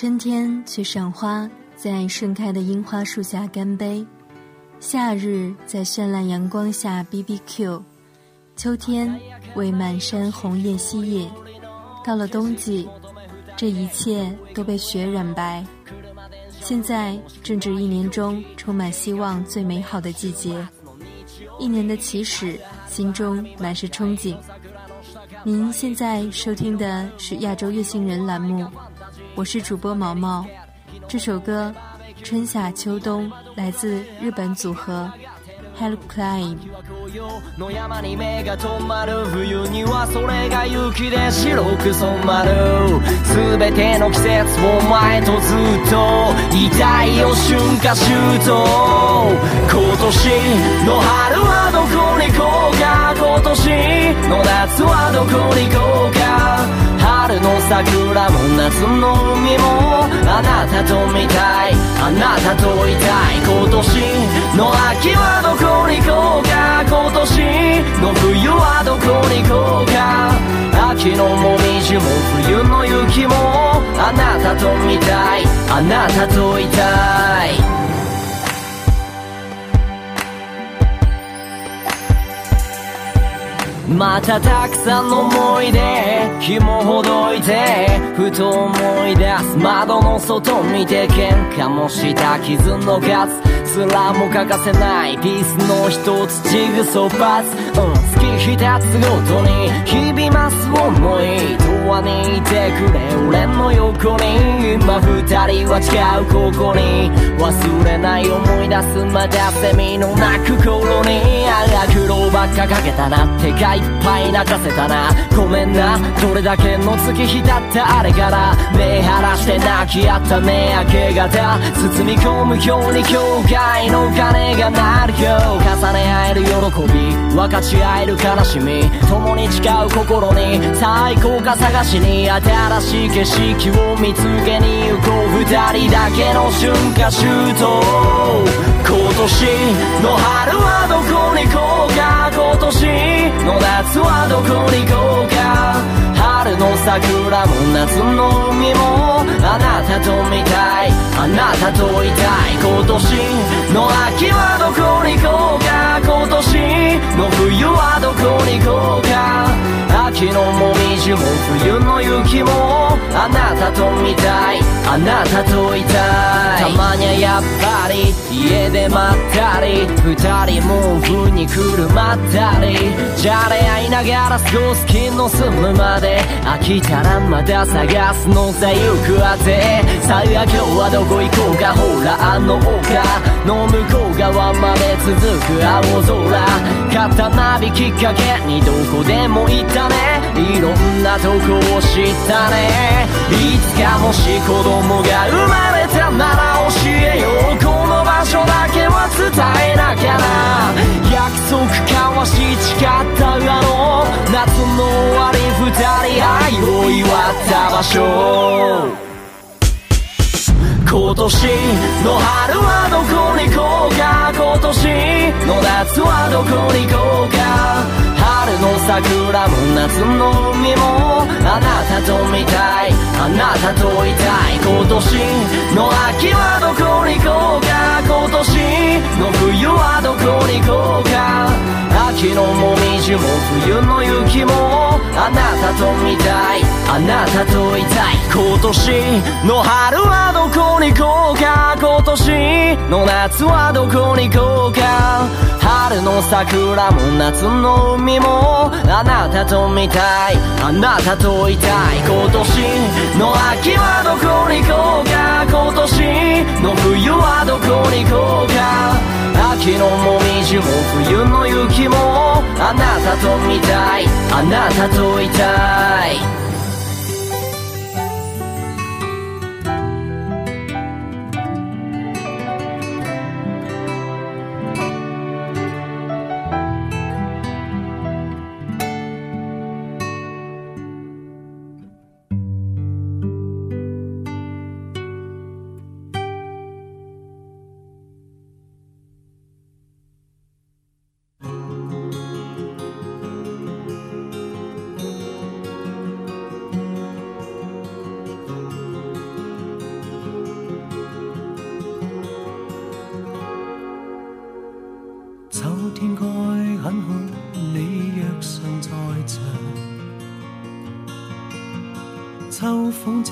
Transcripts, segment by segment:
春天去赏花，在盛开的樱花树下干杯；夏日，在绚烂阳光下 B B Q；秋天，为满山红叶吸引；到了冬季，这一切都被雪染白。现在正值一年中充满希望、最美好的季节，一年的起始，心中满是憧憬。您现在收听的是《亚洲月星人》栏目。我是主播毛毛，这首歌《春夏秋冬》来自日本组合 Hello Clim。春の桜も夏の海もあなたと見たいあなたといたい今年の秋はどこに行こうか今年の冬はどこに行こうか秋のもみじも冬の雪もあなたと見たいあなたといたいまたたくさんの思い出紐ほどいてふと思い出す窓の外見て喧嘩もした傷のガツすらも欠かせないピースの一つジグソーパス、うん一すごとに々ます思い永遠にいてくれ俺の横に今二人は違うここに忘れない思い出すまだセミの鳴く頃にああ苦労ばっかかけたな手がいっぱい泣かせたなごめんなどれだけの月日だったあれから目晴らして泣き合った目明け方包み込むように境界の鐘が鳴るよ重ね合える喜び分かち合える悲しみ共に誓う心に最高か探しに新しい景色を見つけに行こう二人だけの春夏秋冬今年の春はどこに行こうか今年の夏はどこに行こうか桜も夏の海もあなたと見たいあなたといたい今年の秋はどこに行こうか今年の冬はどこに行こうか秋のもみじも冬の雪もあなたと見たいあなたといたいたまにはやっぱり家でまったり二人も風にくるまったりじゃれ合いながら少す気の済むまで飽きからまだ探すのさ行くはぜ最悪今日はどこ行こうかほらあの丘の向こう側まで続く青空ナビきっかけにどこでも行ったねいろんなとこを知ったねいつかもし子供が生まれたなら教場所だけは伝えなきゃな約束交わし誓ったあの夏の終わり二人愛を祝った場所今年の春はどこに行こうか今年の夏はどこに行こうか春の桜も夏の海もあなたと見たいあなたといたい今年の秋はどこに行こうか今年の冬はどこに行こうか秋のもみじも冬の雪もあなたと見たいあなたといたい今年の春はどこに行こうか今年の夏はどこに行こうか春の桜も夏の海もあなたと見たいあなたといたい今年の秋はどこに行こうか今年の冬はどこに行こうか秋のもみじも冬の雪もあなたと見たいあなたといたい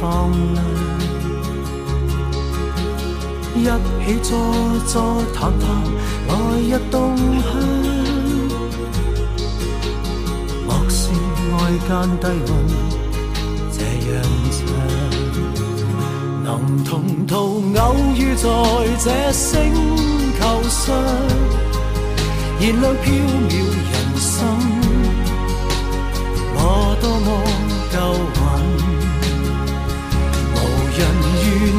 放亮，一起坐坐谈谈来日动向。莫说爱间低温这样长，能同途偶遇在这星球上，燃亮飘渺人生，我多么够运。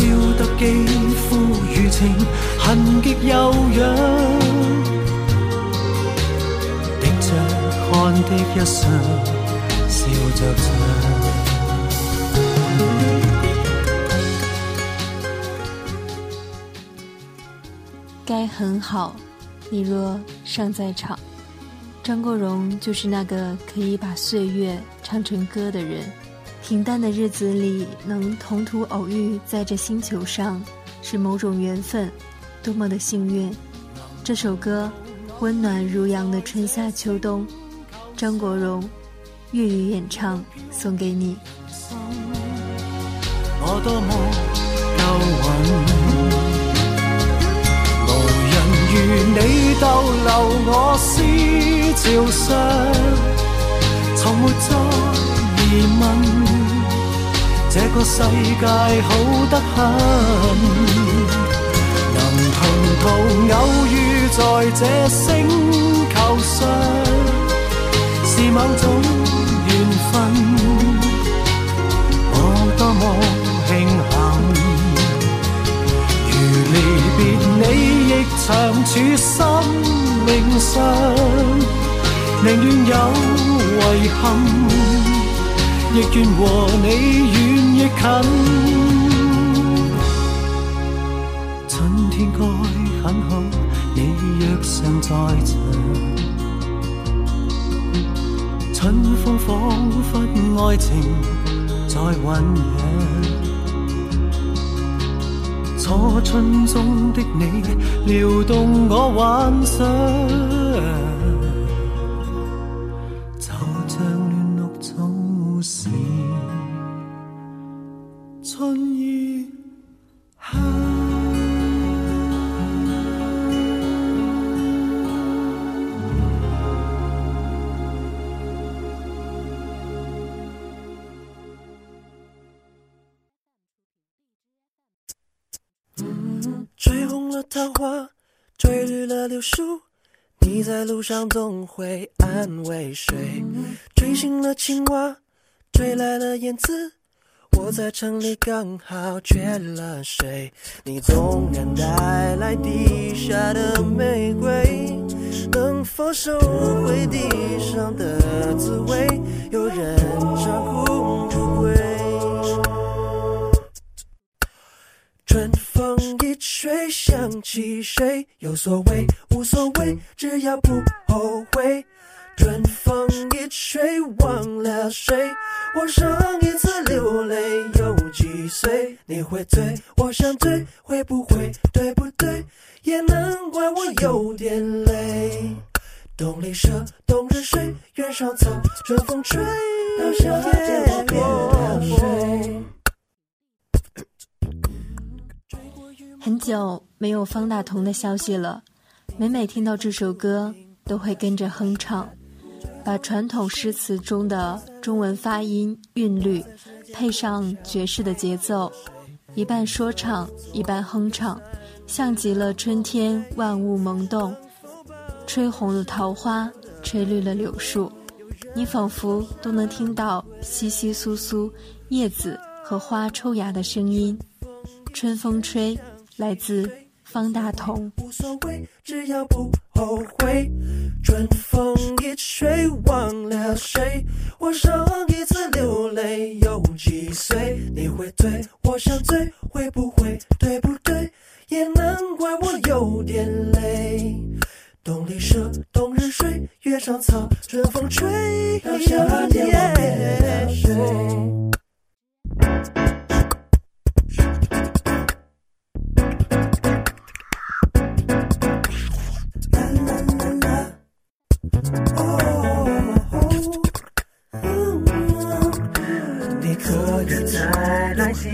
笑得肌肤如情，痕极有痒。顶着汗的一双，笑着唱。该很好，你若尚在场。张国荣就是那个可以把岁月唱成歌的人。平淡的日子里能同途偶遇，在这星球上，是某种缘分，多么的幸运！这首歌，温暖如阳的春夏秋冬，张国荣，粤语演唱，送给你。我多么够运，无人如你逗留我思潮上，从没再疑问。这个世界好得很，能同途偶遇在这星球上，是某种缘分，我多么庆幸。如离别你，亦长处心命上，宁愿有遗憾。亦愿和你远亦近，春天该很好，你若尚在场。春风仿佛爱情在酝酿，初春中的你撩动我幻想。桃花吹绿了柳树，你在路上总会安慰谁？吹醒了青蛙，吹来了燕子，我在城里刚好缺了水。你纵然带来地下的玫瑰，能否收回地上的滋味？有人照顾。风一吹，想起谁？有所谓，无所谓，只要不后悔。春风一吹，忘了谁？我上一次流泪有几岁？你会醉，我想醉，会不会？对不对？也难怪我有点累。冬里蛇，冬日睡，原上草，春风吹，到夏天我变了谁？很久没有方大同的消息了，每每听到这首歌，都会跟着哼唱，把传统诗词中的中文发音韵律，配上爵士的节奏，一半说唱，一半哼唱，像极了春天万物萌动，吹红了桃花，吹绿了柳树，你仿佛都能听到窸窸窣窣叶子和花抽芽的声音，春风吹。来自方大同无所谓只要不后悔春风一吹忘了谁我上一次流泪又几岁你会对我想醉，会不会对不对也难怪我有点累洞里蛇冬日睡月上草春风吹夏天我变了谁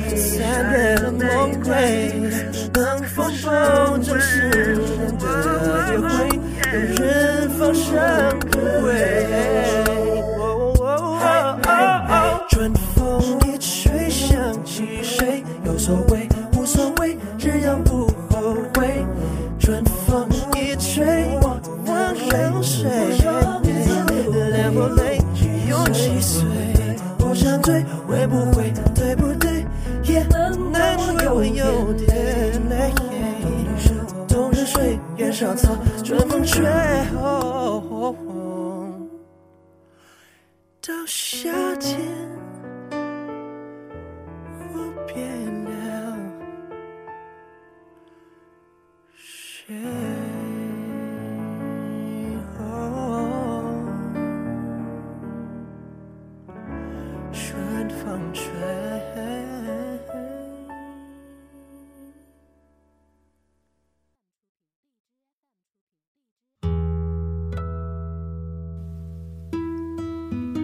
Descended among graves.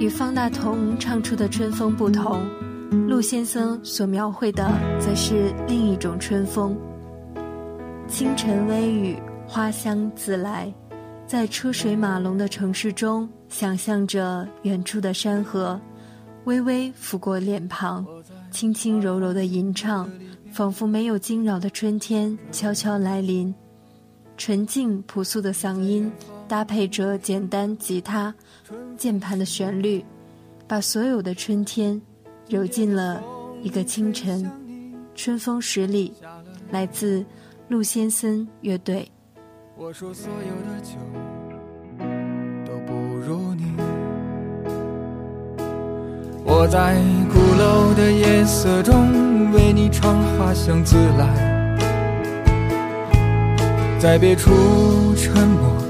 与方大同唱出的春风不同，陆先生所描绘的则是另一种春风。清晨微雨，花香自来，在车水马龙的城市中，想象着远处的山河，微微拂过脸庞，轻轻柔柔的吟唱，仿佛没有惊扰的春天悄悄来临，纯净朴素的嗓音。搭配着简单吉他、键盘的旋律，把所有的春天揉进了一个清晨，春风十里，来自鹿先森乐队。我在鼓楼的夜色中为你唱《花香自来》，在别处沉默。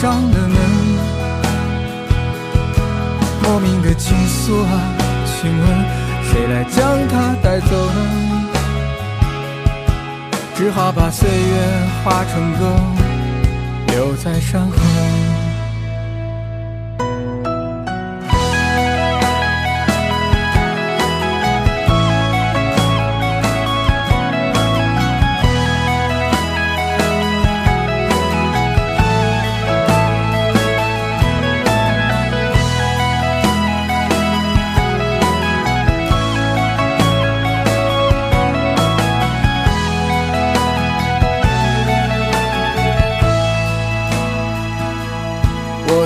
上的门，莫名的情愫啊，请问谁来将它带走？呢？只好把岁月化成歌，留在山河。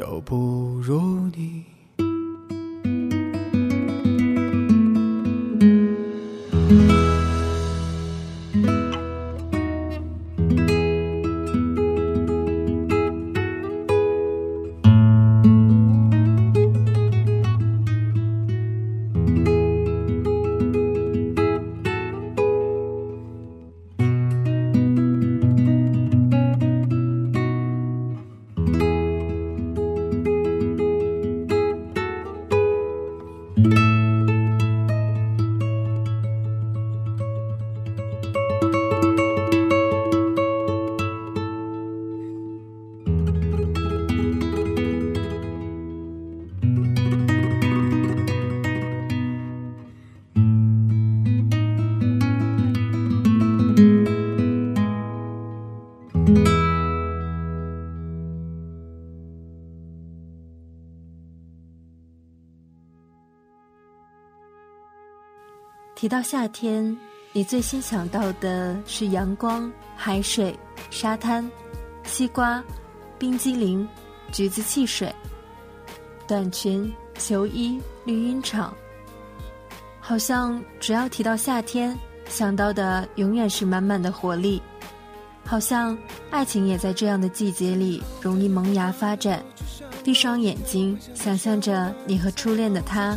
都不如你。到夏天，你最先想到的是阳光、海水、沙滩、西瓜、冰激凌、橘子汽水、短裙、球衣、绿茵场。好像只要提到夏天，想到的永远是满满的活力。好像爱情也在这样的季节里容易萌芽发展。闭上眼睛，想象着你和初恋的他。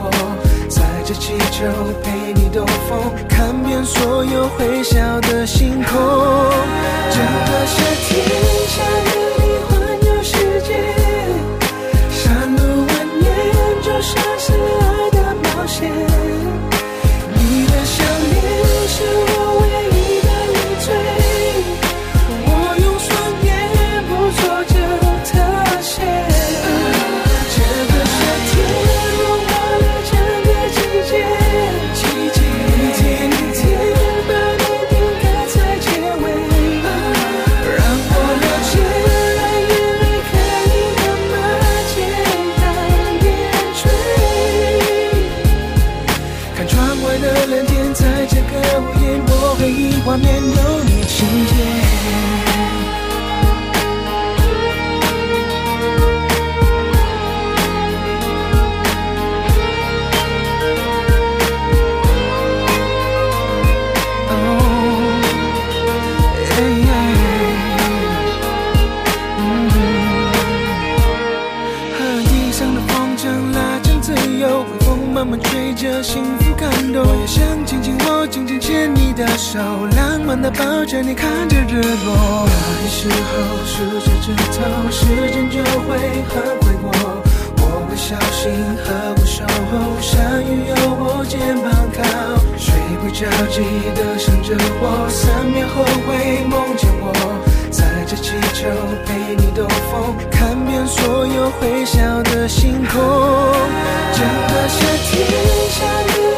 陪你兜风，看遍所有会笑的星空，整个夏天。和我守候，下雨有我肩膀靠，睡不着记得想着我，三秒后会梦见我，载着气球陪你兜风，看遍所有会笑的星空。整个夏天，下雨。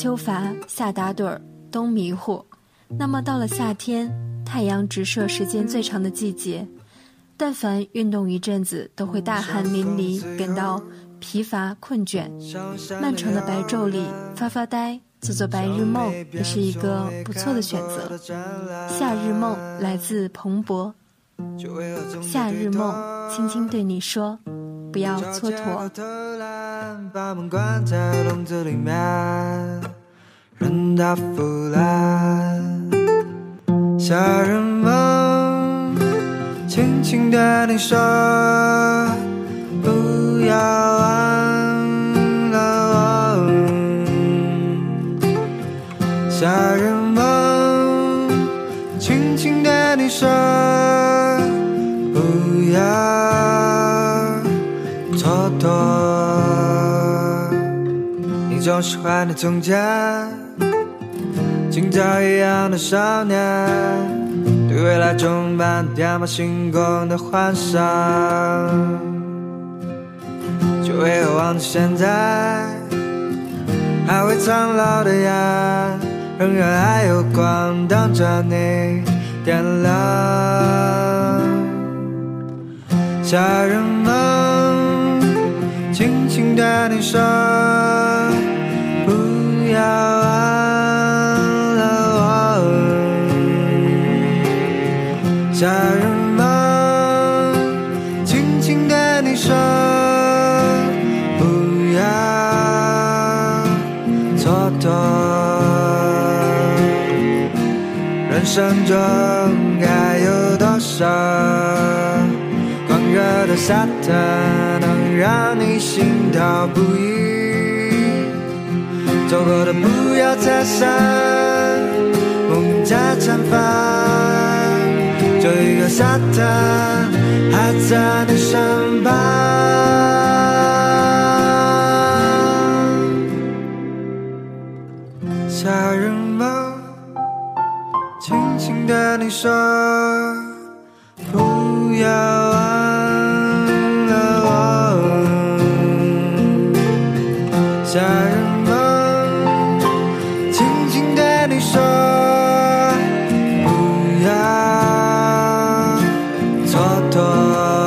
秋乏，夏打盹儿，冬迷糊。那么到了夏天，太阳直射时间最长的季节，但凡运动一阵子，都会大汗淋漓，感到疲乏困倦。漫长的白昼里，发发呆，做做白日梦，也是一个不错的选择。夏日梦来自蓬勃，夏日梦轻轻对你说。不要从门口偷懒把门关在笼子里面扔到腐烂夏人梦轻轻对你说不要忘了我夏人梦轻轻对你说总是怀念从前，今朝一样的少年，对未来充满天马行空的幻想。久为何忘记现在？还会苍老的眼，仍然还有光等着你点亮。家人们，轻轻对你说。消完了，我，夏人们，轻轻对你说，不要蹉跎。人生中该有多少狂热的夏天，能让你心跳不已？走过的不要再想，梦在前方，这一个沙滩还在你身旁。小人梦，轻轻对你说，不要。thought